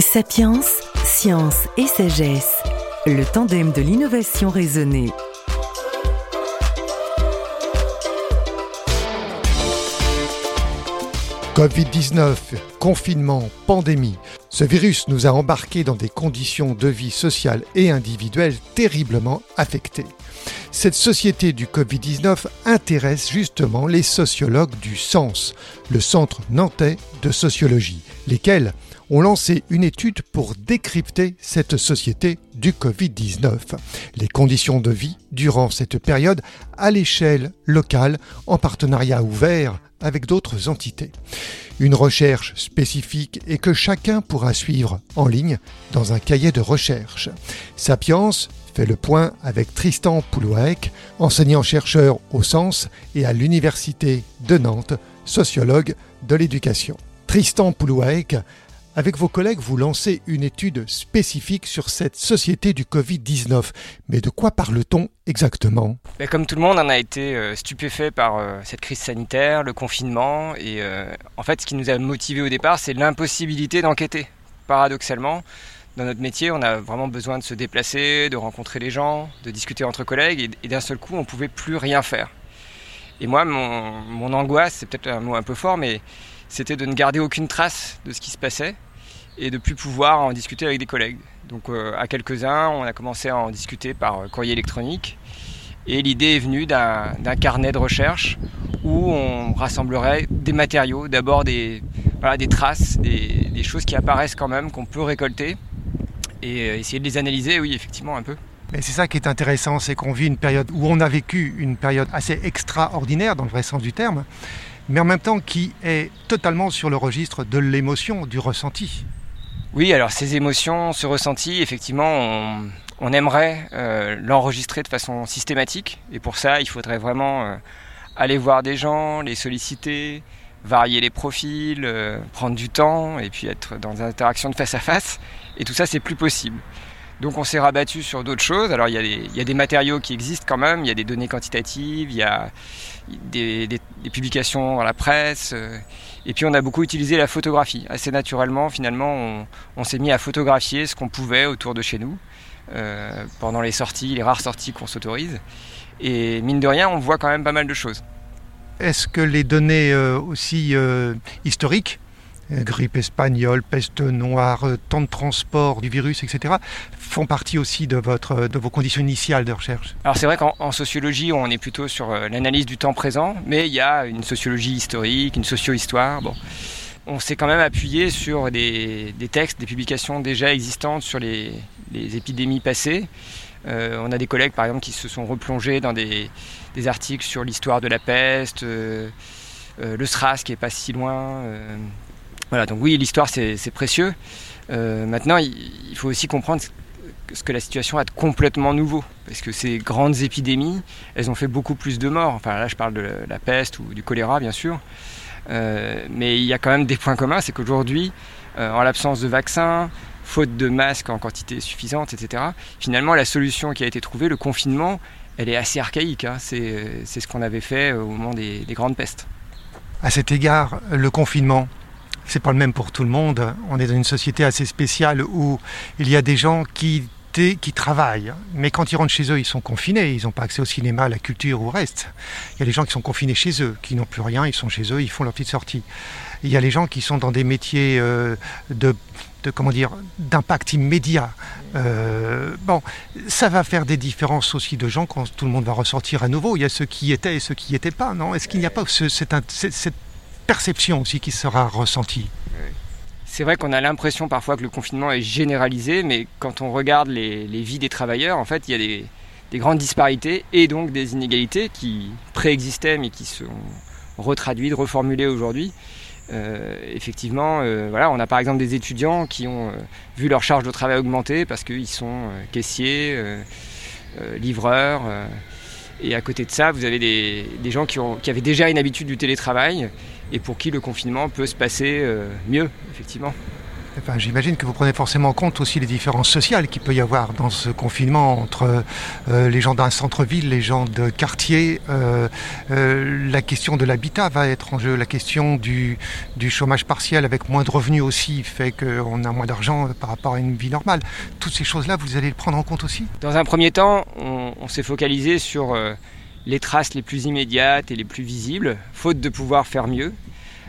Sapiens, science et sagesse, le tandem de l'innovation raisonnée. Covid-19, confinement, pandémie, ce virus nous a embarqués dans des conditions de vie sociale et individuelle terriblement affectées. Cette société du Covid-19 intéresse justement les sociologues du sens, le centre nantais de sociologie, lesquels ont lancé une étude pour décrypter cette société du Covid-19, les conditions de vie durant cette période à l'échelle locale en partenariat ouvert avec d'autres entités. Une recherche spécifique et que chacun pourra suivre en ligne dans un cahier de recherche. Sapiens fait le point avec Tristan Poulouac, enseignant-chercheur au Sens et à l'Université de Nantes, sociologue de l'éducation. Tristan Poulouac, avec vos collègues, vous lancez une étude spécifique sur cette société du Covid-19. Mais de quoi parle-t-on exactement? Ben, Comme tout le monde, on a été euh, stupéfait par euh, cette crise sanitaire, le confinement. Et euh, en fait, ce qui nous a motivé au départ, c'est l'impossibilité d'enquêter. Paradoxalement, dans notre métier, on a vraiment besoin de se déplacer, de rencontrer les gens, de discuter entre collègues, et, d'un seul coup, on ne pouvait plus rien faire. Et moi, mon, angoisse, c'est peut-être un mot un peu fort, mais c'était de ne garder aucune trace de ce qui se passait et de plus pouvoir en discuter avec des collègues. Donc euh, à quelques-uns, on a commencé à en discuter par euh, courrier électronique. Et l'idée est venue d'un carnet de recherche où on rassemblerait des matériaux, d'abord des, traces, des, des, choses qui apparaissent quand même, qu'on peut récolter, et euh, essayer de les analyser, oui, effectivement, un peu. Mais c'est ça qui est intéressant, c'est qu'on vit une période où on a vécu une période assez extraordinaire dans le vrai sens du terme, mais en même temps qui est totalement sur le registre de l'émotion, du ressenti. Oui, alors ces émotions, ce ressenti, effectivement, on, aimerait euh, l'enregistrer de façon systématique, et pour ça, il faudrait vraiment euh, aller voir des gens, les solliciter, varier les profils, prendre du temps, et puis être dans des interactions de face à face. Et tout ça, c'est plus possible. Donc on s'est rabattu sur d'autres choses. Alors il y, a des, matériaux qui existent quand même, il y a des données quantitatives, il y a des, publications dans la presse. Euh, et puis on a beaucoup utilisé la photographie. Assez naturellement, finalement, on, s'est mis à photographier ce qu'on pouvait autour de chez nous euh, pendant les sorties, les rares sorties qu'on s'autorise. Et mine de rien, on voit quand même pas mal de choses. Est-ce que les données euh, aussi historiques grippe espagnole, peste noire, euh, temps de transport du virus, etc., font partie aussi de, votre, de vos conditions initiales de recherche Alors c'est vrai qu'en sociologie, on est plutôt sur euh, l'analyse du temps présent, mais il y a une sociologie historique, une socio-histoire. Bon. On s'est quand même appuyé sur des, textes, des publications déjà existantes sur les, épidémies passées. on a des collègues, par exemple, qui se sont replongés dans des, articles sur l'histoire de la peste, le SRAS qui est pas si loin, voilà, donc oui, l'histoire c'est précieux. Euh, maintenant, il, faut aussi comprendre ce que la situation a de complètement nouveau. Parce que ces grandes épidémies, elles ont fait beaucoup plus de morts. Enfin là, je parle de la peste ou du choléra, bien sûr. Euh, mais il y a quand même des points communs, c'est qu'aujourd'hui, euh, en l'absence de vaccins, faute de masques en quantité suffisante, etc., finalement, la solution qui a été trouvée, le confinement, elle est assez archaïque. Hein. C'est ce qu'on avait fait au moment des, des grandes pestes. À cet égard, le confinement, c'est pas le même pour tout le monde. On est dans une société assez spéciale où il y a des gens qui travaillent, mais quand ils rentrent chez eux, ils sont confinés, ils n'ont pas accès au cinéma, à la culture ou au reste. Il y a des gens qui sont confinés chez eux, qui n'ont plus rien, ils sont chez eux, ils font leur petite sortie. Il y a les gens qui sont dans des métiers euh, de, comment dire d'impact immédiat. Euh, bon, ça va faire des différences aussi de gens quand tout le monde va ressortir à nouveau. Il y a ceux qui étaient et ceux qui n'y étaient pas, non? Est-ce qu'il n'y a pas cette perception aussi qui sera ressentie. C'est vrai qu'on a l'impression parfois que le confinement est généralisé, mais quand on regarde les, vies des travailleurs, en fait, il y a des, grandes disparités et donc des inégalités qui préexistaient mais qui sont retraduites, reformulées aujourd'hui. Euh, effectivement, euh, voilà, on a par exemple des étudiants qui ont euh, vu leur charge de travail augmenter parce qu'ils sont caissiers, livreurs. et à côté de ça, vous avez des, gens qui, ont, qui, avaient déjà une habitude du télétravail et pour qui le confinement peut se passer euh, mieux, effectivement. Enfin, J'imagine que vous prenez forcément en compte aussi les différences sociales qu'il peut y avoir dans ce confinement entre euh, les gens d'un centre-ville, les gens de quartier. Euh, euh, la question de l'habitat va être en jeu, la question du, du, chômage partiel avec moins de revenus aussi fait qu'on a moins d'argent par rapport à une vie normale. Toutes ces choses-là, vous allez le prendre en compte aussi? Dans un premier temps, on, on s'est focalisé sur les traces les plus immédiates et les plus visibles, faute de pouvoir faire mieux.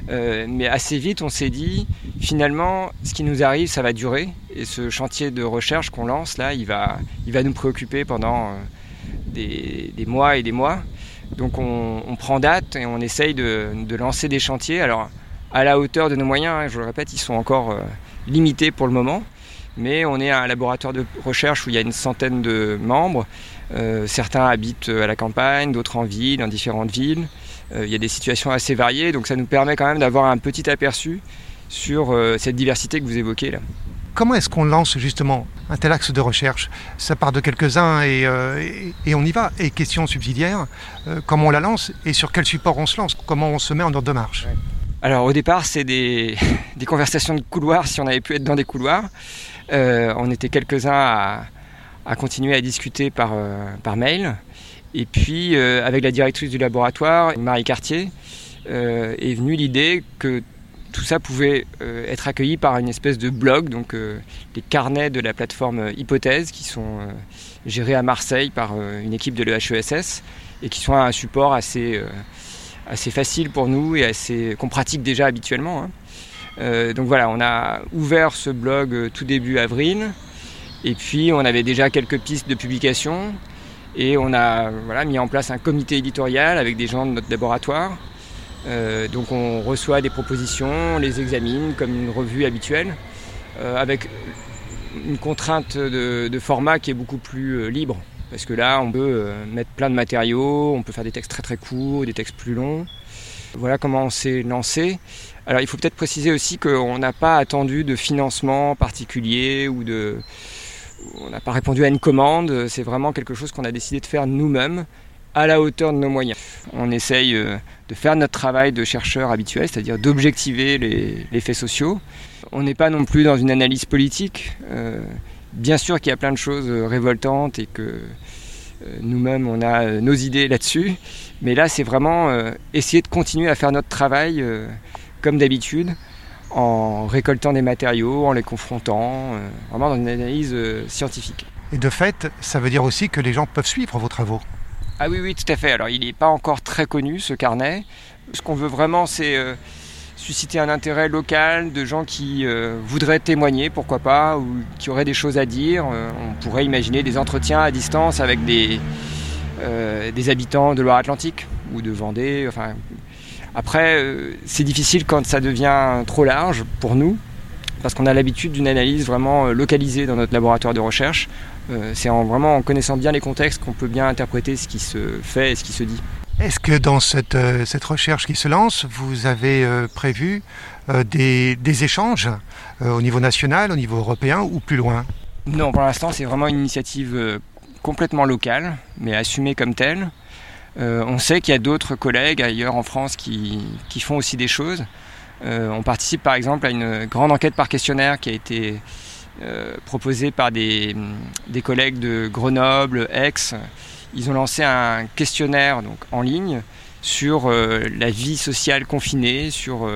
Euh, mais assez vite, on s'est dit, finalement, ce qui nous arrive, ça va durer. Et ce chantier de recherche qu'on lance, là, il va, il va nous préoccuper pendant euh, des, mois et des mois. Donc on, prend date et on essaye de, de, lancer des chantiers. Alors, à la hauteur de nos moyens, hein, je le répète, ils sont encore euh, limités pour le moment. Mais on est un laboratoire de recherche où il y a une centaine de membres. Euh, certains habitent à la campagne, d'autres en ville, dans différentes villes. Euh, il y a des situations assez variées, donc ça nous permet quand même d'avoir un petit aperçu sur euh, cette diversité que vous évoquez là. Comment est-ce qu'on lance justement un tel axe de recherche? Ça part de quelques-uns et, et, et, on y va. Et question subsidiaire, comment on la lance et sur quel support on se lance? Comment on se met en ordre de marche? Alors au départ, c'est des, des, conversations de couloirs si on avait pu être dans des couloirs. On était quelques-uns à, continuer à discuter par, euh, mail. Et puis, euh, avec la directrice du laboratoire, Marie Cartier, euh, est venue l'idée que tout ça pouvait être accueilli par une espèce de blog, donc les carnets de la plateforme Hypothèse, qui sont gérés à Marseille par une équipe de l'EHESS et qui sont un support assez, assez facile pour nous et assez qu'on pratique déjà habituellement. Hein. Donc voilà, on a ouvert ce blog tout début avril. Et puis on avait déjà quelques pistes de publication et on a voilà, mis en place un comité éditorial avec des gens de notre laboratoire. Euh, donc on reçoit des propositions, on les examine comme une revue habituelle, euh, avec une contrainte de, format qui est beaucoup plus euh, libre. Parce que là, on peut euh, mettre plein de matériaux, on peut faire des textes très très courts, des textes plus longs. Voilà comment on s'est lancé. Alors il faut peut-être préciser aussi qu'on n'a pas attendu de financement particulier ou de, on n'a pas répondu à une commande, c'est vraiment quelque chose qu'on a décidé de faire nous-mêmes à la hauteur de nos moyens. On essaye euh, de faire notre travail de chercheur habituel, c'est-à-dire d'objectiver les, faits sociaux. On n'est pas non plus dans une analyse politique. Euh, bien sûr qu'il y a plein de choses euh, révoltantes et que nous-mêmes on a nos idées là-dessus, mais là c'est vraiment essayer de continuer à faire notre travail comme d'habitude en récoltant des matériaux, en les confrontant, euh, vraiment dans une analyse euh, scientifique. Et de fait, ça veut dire aussi que les gens peuvent suivre vos travaux Ah oui, oui, tout à fait. Alors il n'est pas encore très connu ce carnet. Ce qu'on veut vraiment, c'est euh, susciter un intérêt local de gens qui voudraient témoigner, pourquoi pas, ou qui auraient des choses à dire. on pourrait imaginer des entretiens à distance avec des, des habitants de Loire-Atlantique ou de Vendée, après, euh, c'est difficile quand ça devient trop large pour nous, parce qu'on a l'habitude d'une analyse vraiment euh, localisée dans notre laboratoire de recherche. Euh, c'est en, en connaissant bien les contextes qu'on peut bien interpréter ce qui se fait et ce qui se dit. Est-ce que dans cette, cette, recherche qui se lance, vous avez prévu des, des, échanges au niveau national, au niveau européen ou plus loin? Non, pour l'instant, c'est vraiment une initiative complètement locale, mais assumée comme telle. Euh, on sait qu'il y a d'autres collègues ailleurs en France qui, qui font aussi des choses. Euh, on participe par exemple à une grande enquête par questionnaire qui a été euh, proposée par des, des, collègues de Grenoble, Aix. Ils ont lancé un questionnaire donc, en ligne sur la vie sociale confinée, sur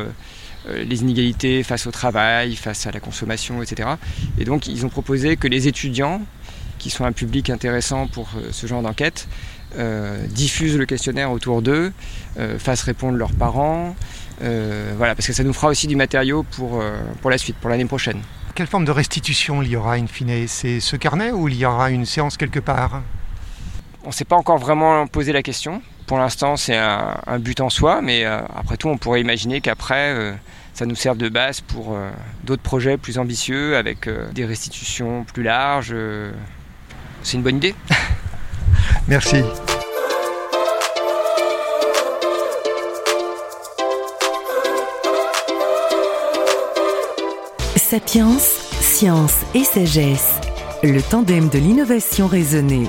les inégalités face au travail, face à la consommation, etc. Et donc ils ont proposé que les étudiants, qui sont un public intéressant pour ce genre d'enquête, euh, diffusent le questionnaire autour d'eux, euh, fassent répondre leurs parents, euh, voilà, parce que ça nous fera aussi du matériau pour, euh, pour la suite, pour l'année prochaine. Quelle forme de restitution il y aura in fine? C'est ce carnet ou il y aura une séance quelque part? On ne s'est pas encore vraiment posé la question. Pour l'instant, c'est un, un, but en soi, mais euh, après tout, on pourrait imaginer qu'après, euh, ça nous serve de base pour euh, d'autres projets plus ambitieux, avec des restitutions plus larges. c'est une bonne idée. Merci. Sapiens, science et sagesse, le tandem de l'innovation raisonnée.